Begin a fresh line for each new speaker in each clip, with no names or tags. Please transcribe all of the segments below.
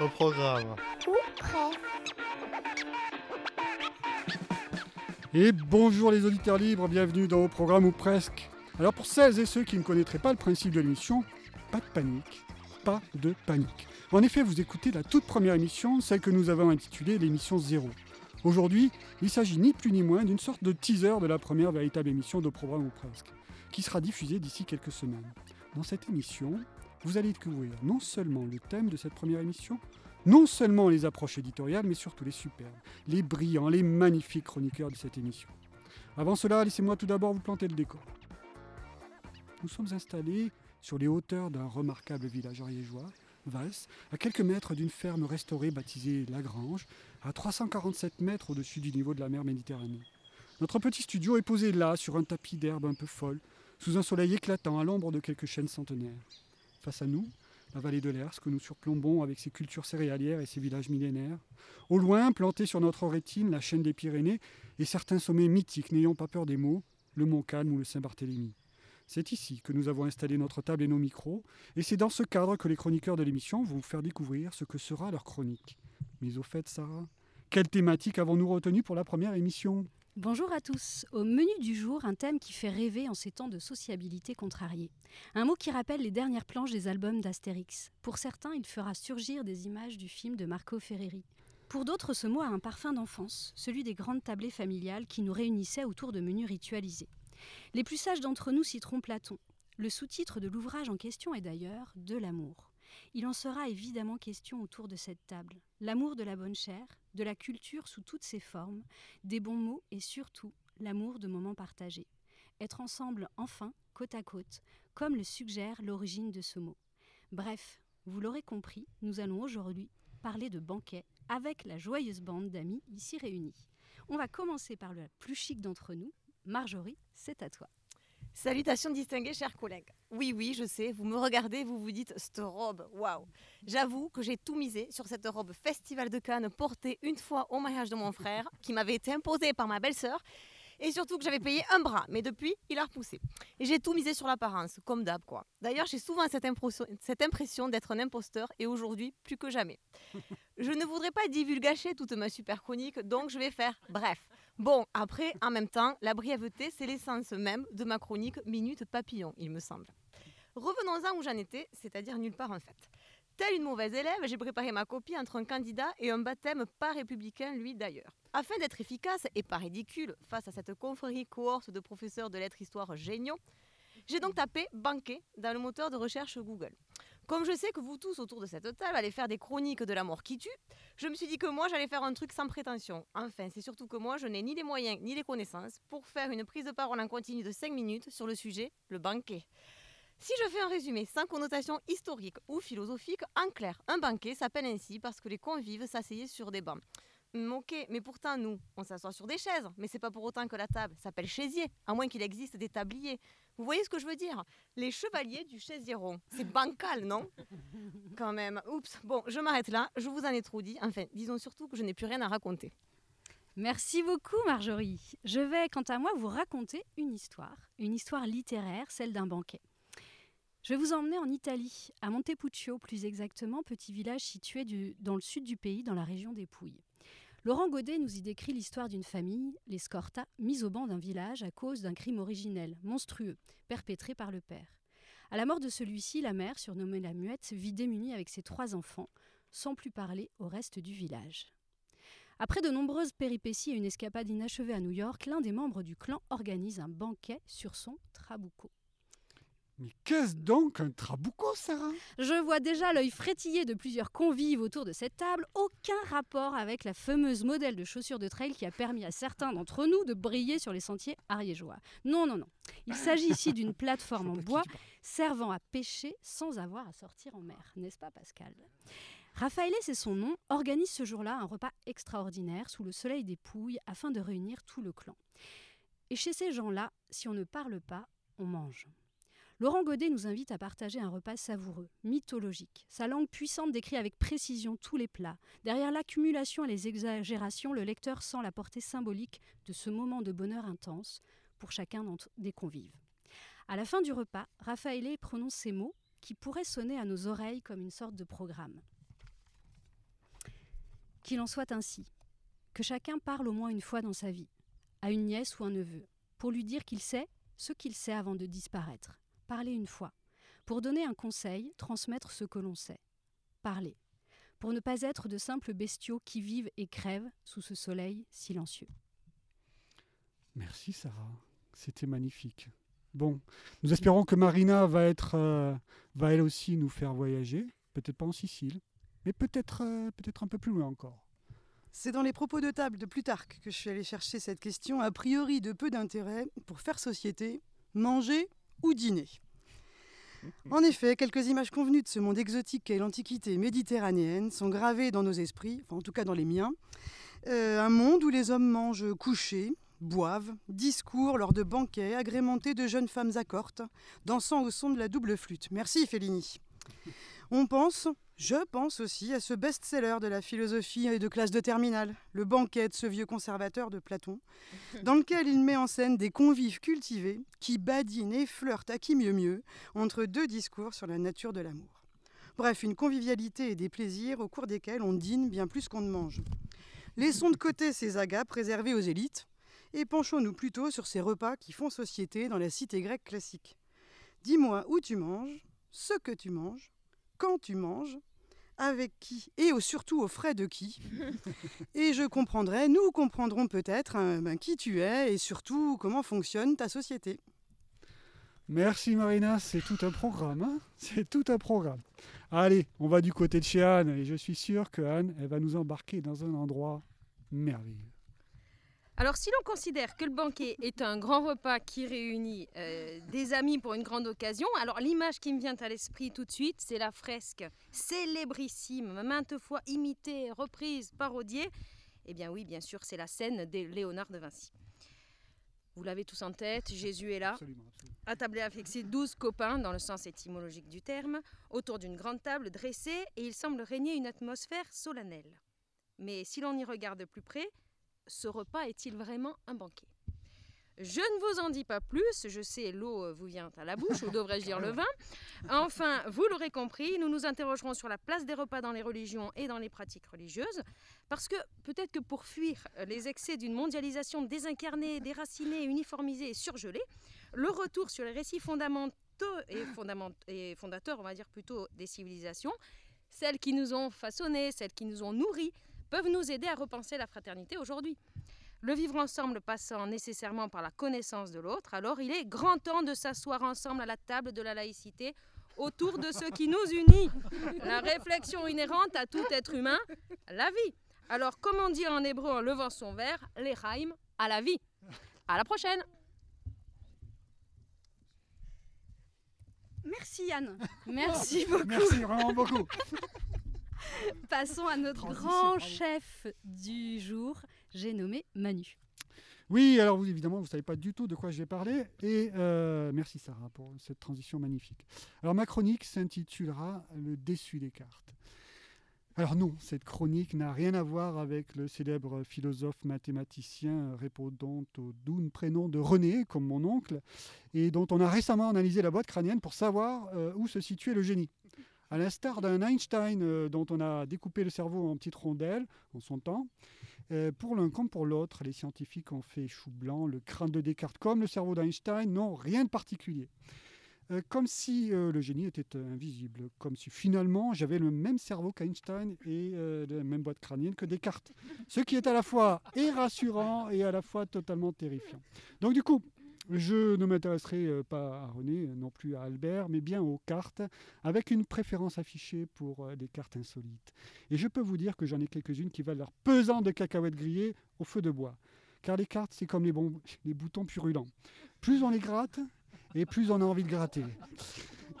Au programme.
Ou presque.
Et bonjour les auditeurs libres, bienvenue dans Au programme ou presque. Alors pour celles et ceux qui ne connaîtraient pas le principe de l'émission, pas de panique, pas de panique. En effet, vous écoutez la toute première émission, celle que nous avons intitulée l'émission 0. Aujourd'hui, il s'agit ni plus ni moins d'une sorte de teaser de la première véritable émission de programme ou presque, qui sera diffusée d'ici quelques semaines. Dans cette émission, vous allez découvrir non seulement le thème de cette première émission, non seulement les approches éditoriales, mais surtout les superbes, les brillants, les magnifiques chroniqueurs de cette émission. Avant cela, laissez-moi tout d'abord vous planter le décor. Nous sommes installés sur les hauteurs d'un remarquable village ariégeois, Vals, à quelques mètres d'une ferme restaurée baptisée Lagrange, à 347 mètres au-dessus du niveau de la mer Méditerranée. Notre petit studio est posé là, sur un tapis d'herbe un peu folle, sous un soleil éclatant à l'ombre de quelques chênes centenaires. Face à nous, la vallée de l'Ers que nous surplombons avec ses cultures céréalières et ses villages millénaires. Au loin, planté sur notre rétine, la chaîne des Pyrénées et certains sommets mythiques n'ayant pas peur des mots, le Mont Calme ou le Saint-Barthélemy. C'est ici que nous avons installé notre table et nos micros, et c'est dans ce cadre que les chroniqueurs de l'émission vont vous faire découvrir ce que sera leur chronique. Mais au fait, Sarah, quelle thématique avons-nous retenue pour la première émission?
Bonjour à tous. Au menu du jour, un thème qui fait rêver en ces temps de sociabilité contrariée. Un mot qui rappelle les dernières planches des albums d'Astérix. Pour certains, il fera surgir des images du film de Marco Ferreri. Pour d'autres, ce mot a un parfum d'enfance, celui des grandes tablées familiales qui nous réunissaient autour de menus ritualisés. Les plus sages d'entre nous citeront Platon. Le sous-titre de l'ouvrage en question est d'ailleurs De l'amour. Il en sera évidemment question autour de cette table. L'amour de la bonne chair, de la culture sous toutes ses formes, des bons mots et surtout l'amour de moments partagés. Être ensemble enfin, côte à côte, comme le suggère l'origine de ce mot. Bref, vous l'aurez compris, nous allons aujourd'hui parler de banquet avec la joyeuse bande d'amis ici réunis. On va commencer par le plus chic d'entre nous. Marjorie, c'est à toi.
Salutations distinguées, chers collègues. Oui, oui, je sais, vous me regardez, vous vous dites, cette robe, waouh. J'avoue que j'ai tout misé sur cette robe Festival de Cannes portée une fois au mariage de mon frère, qui m'avait été imposée par ma belle-sœur, et surtout que j'avais payé un bras, mais depuis, il a repoussé. Et j'ai tout misé sur l'apparence, comme d'hab, quoi. D'ailleurs, j'ai souvent cette impression, cette impression d'être un imposteur, et aujourd'hui, plus que jamais. Je ne voudrais pas divulgacher toute ma super chronique, donc je vais faire bref. Bon, après, en même temps, la brièveté, c'est l'essence même de ma chronique Minute Papillon, il me semble. Revenons-en où j'en étais, c'est-à-dire nulle part en fait. Telle une mauvaise élève, j'ai préparé ma copie entre un candidat et un baptême pas républicain, lui d'ailleurs. Afin d'être efficace et pas ridicule face à cette confrérie cohorte de professeurs de lettres histoire géniaux, j'ai donc tapé banquet dans le moteur de recherche Google. Comme je sais que vous tous autour de cette table allez faire des chroniques de la mort qui tue, je me suis dit que moi j'allais faire un truc sans prétention. Enfin, c'est surtout que moi je n'ai ni les moyens ni les connaissances pour faire une prise de parole en continu de 5 minutes sur le sujet, le banquet. Si je fais un résumé sans connotation historique ou philosophique, en clair, un banquet s'appelle ainsi parce que les convives s'asseyaient sur des bancs. Hum, ok, mais pourtant nous, on s'assoit sur des chaises, mais c'est pas pour autant que la table s'appelle chaisier, à moins qu'il existe des tabliers. Vous voyez ce que je veux dire? Les chevaliers du chaisier rond. C'est bancal, non? Quand même. Oups. Bon, je m'arrête là, je vous en ai trop dit. Enfin, disons surtout que je n'ai plus rien à raconter.
Merci beaucoup Marjorie. Je vais quant à moi vous raconter une histoire, une histoire littéraire, celle d'un banquet. Je vais vous emmener en Italie, à Montepuccio plus exactement, petit village situé du- dans le sud du pays, dans la région des Pouilles. Laurent Godet nous y décrit l'histoire d'une famille, les Scorta, mise au banc d'un village à cause d'un crime originel, monstrueux, perpétré par le père. À la mort de celui-ci, la mère, surnommée la Muette, vit démunie avec ses trois enfants, sans plus parler au reste du village. Après de nombreuses péripéties et une escapade inachevée à New York, l'un des membres du clan organise un banquet sur son trabuco.
Mais qu'est-ce donc un trabuco, Sarah?
Je vois déjà l'œil frétillé de plusieurs convives autour de cette table, aucun rapport avec la fameuse modèle de chaussures de trail qui a permis à certains d'entre nous de briller sur les sentiers ariégeois. Non, non, non. Il s'agit ici d'une plateforme en bois servant à pêcher sans avoir à sortir en mer, n'est-ce pas Pascal? Raphaël, c'est son nom, organise ce jour-là un repas extraordinaire sous le soleil des Pouilles afin de réunir tout le clan. Et chez ces gens-là, si on ne parle pas, on mange. Laurent Godet nous invite à partager un repas savoureux, mythologique. Sa langue puissante décrit avec précision tous les plats. Derrière l'accumulation et les exagérations, le lecteur sent la portée symbolique de ce moment de bonheur intense pour chacun des convives. À la fin du repas, Raphaël prononce ces mots qui pourraient sonner à nos oreilles comme une sorte de programme. Qu'il en soit ainsi. Que chacun parle au moins une fois dans sa vie, à une nièce ou un neveu, pour lui dire qu'il sait ce qu'il sait avant de disparaître. Parler une fois. Pour donner un conseil, transmettre ce que l'on sait. Parler. Pour ne pas être de simples bestiaux qui vivent et crèvent sous ce soleil silencieux.
Merci Sarah, c'était magnifique. Bon, nous espérons que Marina va être, euh, va elle aussi nous faire voyager, peut-être pas en Sicile, mais peut-être, euh, peut-être un peu plus loin encore.
C'est dans les propos de table de Plutarque que je suis allé chercher cette question, a priori de peu d'intérêt, pour faire société, manger ou dîner. En effet, quelques images convenues de ce monde exotique qu'est l'Antiquité méditerranéenne sont gravées dans nos esprits, en tout cas dans les miens. Euh, un monde où les hommes mangent couchés, boivent, discours lors de banquets agrémentés de jeunes femmes accortes, dansant au son de la double flûte. Merci Fellini. On pense, je pense aussi à ce best-seller de la philosophie et de classe de terminale, Le banquet de ce vieux conservateur de Platon, dans lequel il met en scène des convives cultivés qui badinent et flirtent à qui mieux mieux entre deux discours sur la nature de l'amour. Bref, une convivialité et des plaisirs au cours desquels on dîne bien plus qu'on ne mange. Laissons de côté ces agapes réservées aux élites et penchons-nous plutôt sur ces repas qui font société dans la cité grecque classique. Dis-moi où tu manges, ce que tu manges, quand tu manges, avec qui et surtout aux frais de qui. Et je comprendrai, nous comprendrons peut-être hein, ben, qui tu es et surtout comment fonctionne ta société.
Merci Marina, c'est tout un programme. Hein. c'est tout un programme. Allez, on va du côté de chez Anne et je suis sûr que Anne, elle va nous embarquer dans un endroit merveilleux.
Alors, si l'on considère que le banquet est un grand repas qui réunit euh, des amis pour une grande occasion, alors l'image qui me vient à l'esprit tout de suite, c'est la fresque célébrissime, maintes fois imitée, reprise, parodiée. Eh bien oui, bien sûr, c'est la scène de Léonard de Vinci. Vous l'avez tous en tête, Jésus est là, attablé avec ses douze copains, dans le sens étymologique du terme, autour d'une grande table dressée, et il semble régner une atmosphère solennelle. Mais si l'on y regarde de plus près, ce repas est-il vraiment un banquet? Je ne vous en dis pas plus, je sais, l'eau euh, vous vient à la bouche, ou devrais-je dire le vin. Enfin, vous l'aurez compris, nous nous interrogerons sur la place des repas dans les religions et dans les pratiques religieuses, parce que peut-être que pour fuir les excès d'une mondialisation désincarnée, déracinée, uniformisée et surgelée, le retour sur les récits fondamentaux et, et fondateurs, on va dire plutôt, des civilisations, celles qui nous ont façonnés, celles qui nous ont nourris, peuvent nous aider à repenser la fraternité aujourd'hui. Le vivre ensemble passant nécessairement par la connaissance de l'autre, alors il est grand temps de s'asseoir ensemble à la table de la laïcité autour de ce qui nous unit, la réflexion inhérente à tout être humain, la vie. Alors, comment dire en hébreu en levant son verre, les raïm à la vie. À la prochaine.
Merci Yann. Merci beaucoup.
Merci vraiment beaucoup.
Passons à notre grand chef du jour, j'ai nommé Manu.
Oui, alors vous, évidemment, vous ne savez pas du tout de quoi je vais parler. Et euh, merci Sarah pour cette transition magnifique. Alors ma chronique s'intitulera Le déçu des cartes. Alors non, cette chronique n'a rien à voir avec le célèbre philosophe mathématicien répondant au doux prénom de René, comme mon oncle, et dont on a récemment analysé la boîte crânienne pour savoir euh, où se situait le génie. À l'instar d'un Einstein euh, dont on a découpé le cerveau en petites rondelles en son temps, euh, pour l'un comme pour l'autre, les scientifiques ont fait chou blanc. Le crâne de Descartes comme le cerveau d'Einstein n'ont rien de particulier. Euh, comme si le génie était invisible, comme si finalement j'avais le même cerveau qu'Einstein et la même boîte crânienne que Descartes. Ce qui est à la fois et rassurant et à la fois totalement terrifiant. Donc du coup, je ne m'intéresserai euh, pas à René, non plus à Albert, mais bien aux cartes, avec une préférence affichée pour euh, des cartes insolites. Et je peux vous dire que j'en ai quelques-unes qui valent leur pesant de cacahuètes grillées au feu de bois. Car les cartes, c'est comme les, les boutons purulents. Plus on les gratte, et plus on a envie de gratter.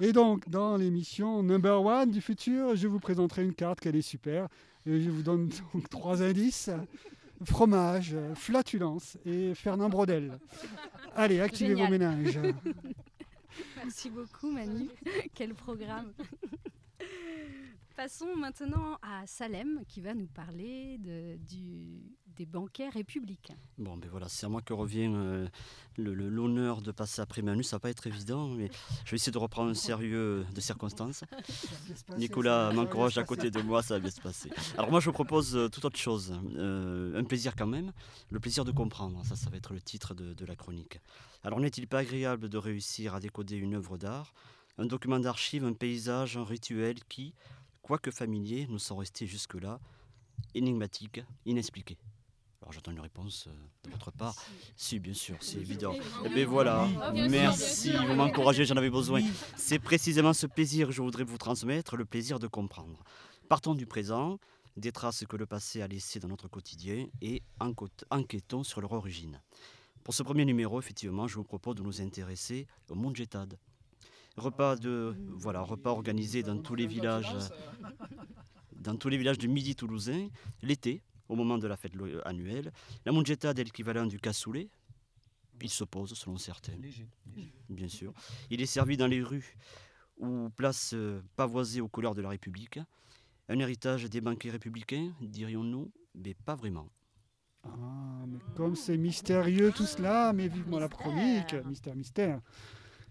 Et donc, dans l'émission Number One du futur, je vous présenterai une carte qu'elle est super. Et je vous donne donc trois indices fromage, flatulence et Fernand Brodel. Allez, activez vos ménages.
Merci beaucoup Manu, quel programme. Passons maintenant à Salem qui va nous parler de, du, des banquets républicains.
Bon, ben voilà, c'est à moi que revient euh, le- le- l'honneur de passer après Manu. Ça va pas être évident, mais je vais essayer de reprendre un sérieux de circonstances. Nicolas m'encourage à côté de moi, ça va bien se passer. Alors moi, je vous propose euh, tout autre chose. Euh, un plaisir quand même, le plaisir de comprendre. Ça, ça va être le titre de, de la chronique. Alors n'est-il pas agréable de réussir à décoder une œuvre d'art, un document d'archive, un paysage, un rituel qui, quoique familier, nous sont restés jusque-là énigmatiques, inexpliqués? Alors j'attends une réponse euh, de votre part. Si, bien sûr, c'est évident. Eh bien voilà, merci, vous m'encouragez, j'en avais besoin. C'est précisément ce plaisir que je voudrais vous transmettre, le plaisir de comprendre. Partons du présent, des traces que le passé a laissées dans notre quotidien et enquêtons sur leur origine. Pour ce premier numéro, effectivement, je vous propose de nous intéresser au Mondjetad. Repas de voilà, repas organisé dans tous les villages, dans tous les villages du Midi toulousain, l'été, au moment de la fête annuelle. La Mondjetad est l'équivalent du cassoulet. Il s'oppose selon certains bien sûr. Il est servi dans les rues ou places euh, pavoisées aux couleurs de la République. Un héritage des banquets républicains, dirions-nous, mais pas vraiment.
Ah, mais comme c'est mystérieux tout cela, mais vivement la chronique, mystère, mystère.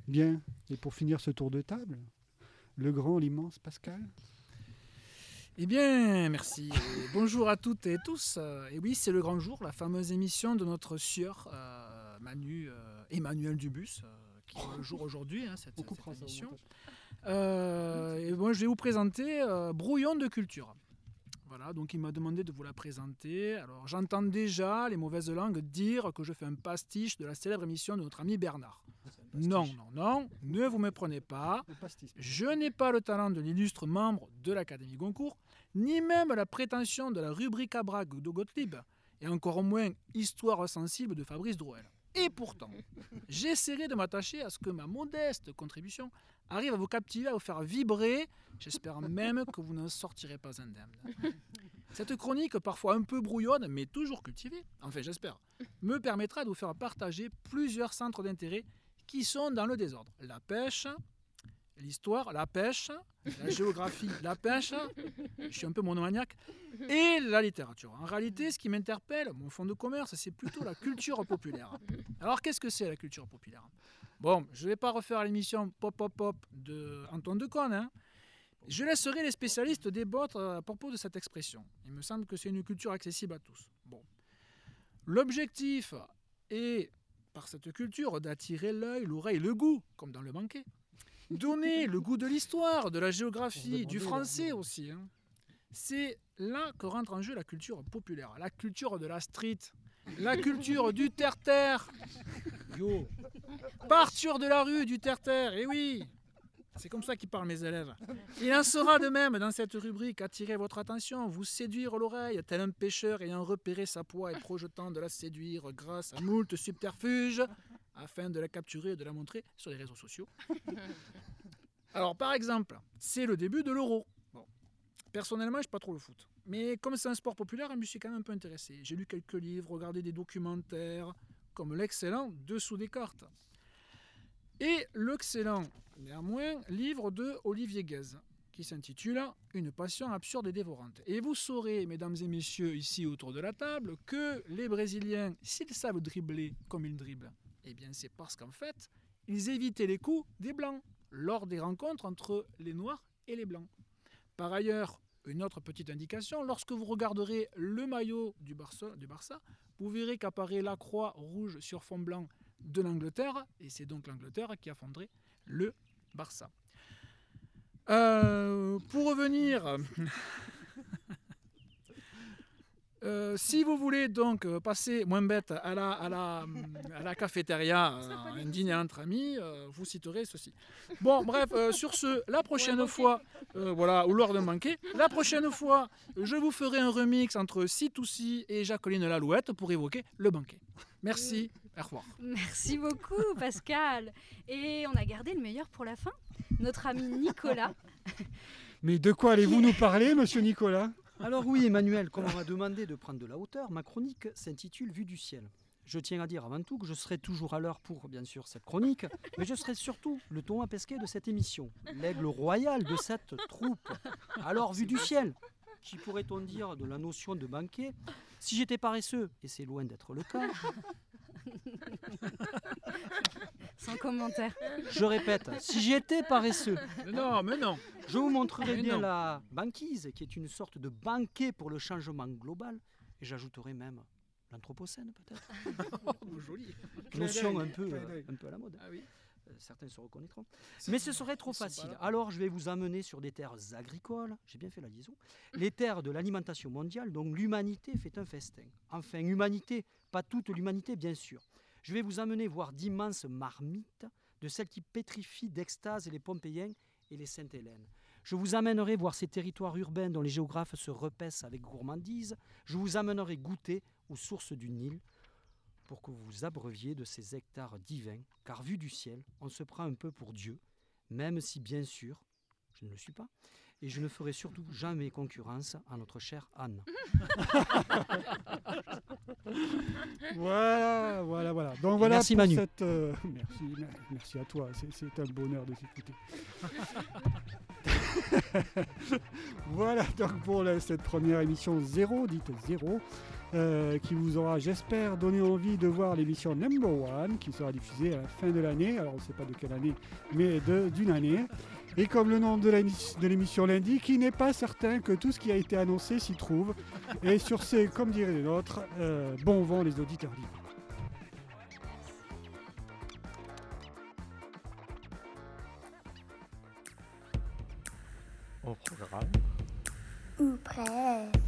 Bien, et pour finir ce tour de table, le grand, l'immense Pascal?
Eh bien, merci. Et bonjour à toutes et tous. Euh, Et oui, c'est le grand jour, la fameuse émission de notre sieur euh, Manu, euh, Emmanuel Dubus, euh, qui est le jour aujourd'hui, hein, cette, cette émission. et moi, je vais vous présenter Brouillon de culture. Voilà, donc il m'a demandé de vous la présenter. Alors, j'entends déjà les mauvaises langues dire que je fais un pastiche de la célèbre émission de notre ami Bernard. Non, non, non, ne vous méprenez pas. Je n'ai pas le talent de l'illustre membre de l'Académie Goncourt, ni même la prétention de la rubrique à brague de Gottlieb, et encore moins Histoire sensible de Fabrice Drouel. Et pourtant, j'essaierai de m'attacher à ce que ma modeste contribution arrive à vous captiver, à vous faire vibrer. J'espère même que vous n'en sortirez pas indemne. Cette chronique, parfois un peu brouillonne, mais toujours cultivée, enfin j'espère, me permettra de vous faire partager plusieurs centres d'intérêt qui sont dans le désordre. La pêche, l'histoire, la pêche, la géographie, la pêche, je suis un peu monomaniaque, et la littérature. En réalité, ce qui m'interpelle, mon fond de commerce, c'est plutôt la culture populaire. Alors, qu'est-ce que c'est la culture populaire? Bon, je ne vais pas refaire l'émission Pop Pop Pop de Antoine Decaune, hein. Je laisserai les spécialistes débattre à propos de cette expression. Il me semble que c'est une culture accessible à tous. Bon. L'objectif est, par cette culture, d'attirer l'œil, l'oreille, le goût, comme dans le banquet. Donner le goût de l'histoire, de la géographie, du français aussi. hein. C'est là que rentre en jeu la culture populaire, la culture de la street, la culture du terre-terre. Yo. Partir de la rue, du terre-terre, et oui c'est comme ça qu'ils parlent mes élèves. Il en sera de même dans cette rubrique attirer votre attention, vous séduire l'oreille, tel un pêcheur ayant repéré sa proie et projetant de la séduire grâce à moult subterfuges afin de la capturer et de la montrer sur les réseaux sociaux. Alors par exemple, c'est le début de l'euro. Bon. Personnellement, je pas trop le foot. Mais comme c'est un sport populaire, je me suis quand même un peu intéressé. J'ai lu quelques livres, regardé des documentaires, comme l'excellent Dessous des cartes. Et l'excellent, néanmoins, livre de Olivier Guez, qui s'intitule Une passion absurde et dévorante. Et vous saurez, mesdames et messieurs, ici autour de la table, que les Brésiliens, s'ils savent dribbler comme ils dribblent, eh bien c'est parce qu'en fait, ils évitaient les coups des Blancs lors des rencontres entre les Noirs et les Blancs. Par ailleurs, une autre petite indication, lorsque vous regarderez le maillot du Barça, vous verrez qu'apparaît la croix rouge sur fond blanc de l'Angleterre, et c'est donc l'Angleterre qui a fondé le Barça. Euh, pour revenir, euh, si vous voulez donc euh, passer moins bête à la, à la, à la cafétéria, euh, un dîner entre amis, euh, vous citerez ceci. Bon, bref, euh, sur ce, la prochaine fois, euh, voilà, ou lors d'un banquet, la prochaine fois, je vous ferai un remix entre C2C et Jacqueline Lalouette pour évoquer le banquet. Merci, au revoir.
Merci beaucoup, Pascal. Et on a gardé le meilleur pour la fin. Notre ami Nicolas.
Mais de quoi allez-vous nous parler, monsieur Nicolas?
Alors oui, Emmanuel, comme on m'a demandé de prendre de la hauteur, ma chronique s'intitule Vue du ciel. Je tiens à dire avant tout que je serai toujours à l'heure pour, bien sûr, cette chronique, mais je serai surtout le Thomas Pesquet de cette émission, l'aigle royal de cette troupe. Alors, Vue du ciel, Qui pourrait-on dire de la notion de banquet? Si j'étais paresseux, et c'est loin d'être le cas,
Sans commentaire.
je répète, si j'étais paresseux,
Mais non, mais non.
je vous montrerai
Mais
bien
non.
la banquise, qui est une sorte de banquet pour le changement global, et j'ajouterai même l'anthropocène peut-être.
Oh, joli.
Notion un peu,
clin
euh, un peu à la mode.
Ah oui.
Euh, Certains se reconnaîtront. Mais ce serait trop facile. Alors je vais vous amener sur des terres agricoles, j'ai bien fait la liaison, les terres de l'alimentation mondiale, dont l'humanité fait un festin. Enfin, humanité, pas toute l'humanité bien sûr. Je vais vous amener voir d'immenses marmites, de celles qui pétrifient d'extase les Pompéiens et les Sainte-Hélène. Je vous amènerai voir ces territoires urbains dont les géographes se repaissent avec gourmandise. Je vous amènerai goûter aux sources du Nil pour que vous vous abreuviez de ces hectares divins, car vu du ciel, on se prend un peu pour Dieu, même si bien sûr, je ne le suis pas, et je ne ferai surtout jamais concurrence à notre chère Anne.
Voilà, voilà, voilà. Donc voilà
merci,
pour
Manu.
cette. euh, merci, mer- merci à toi. C'est- C'est un bonheur de t'écouter. voilà donc pour la- cette première émission zéro, dite zéro, euh, qui vous aura, j'espère, donné envie de voir l'émission Number One, qui sera diffusée à la fin de l'année. Alors on ne sait pas de quelle année, mais d'une année. Et comme le nom de l'émi- de l'émission l'indique, il n'est pas certain que tout ce qui a été annoncé s'y trouve. Et sur ces, comme dirait les nôtres, euh, bon vent les auditeurs libres.
Au programme.
ou presque.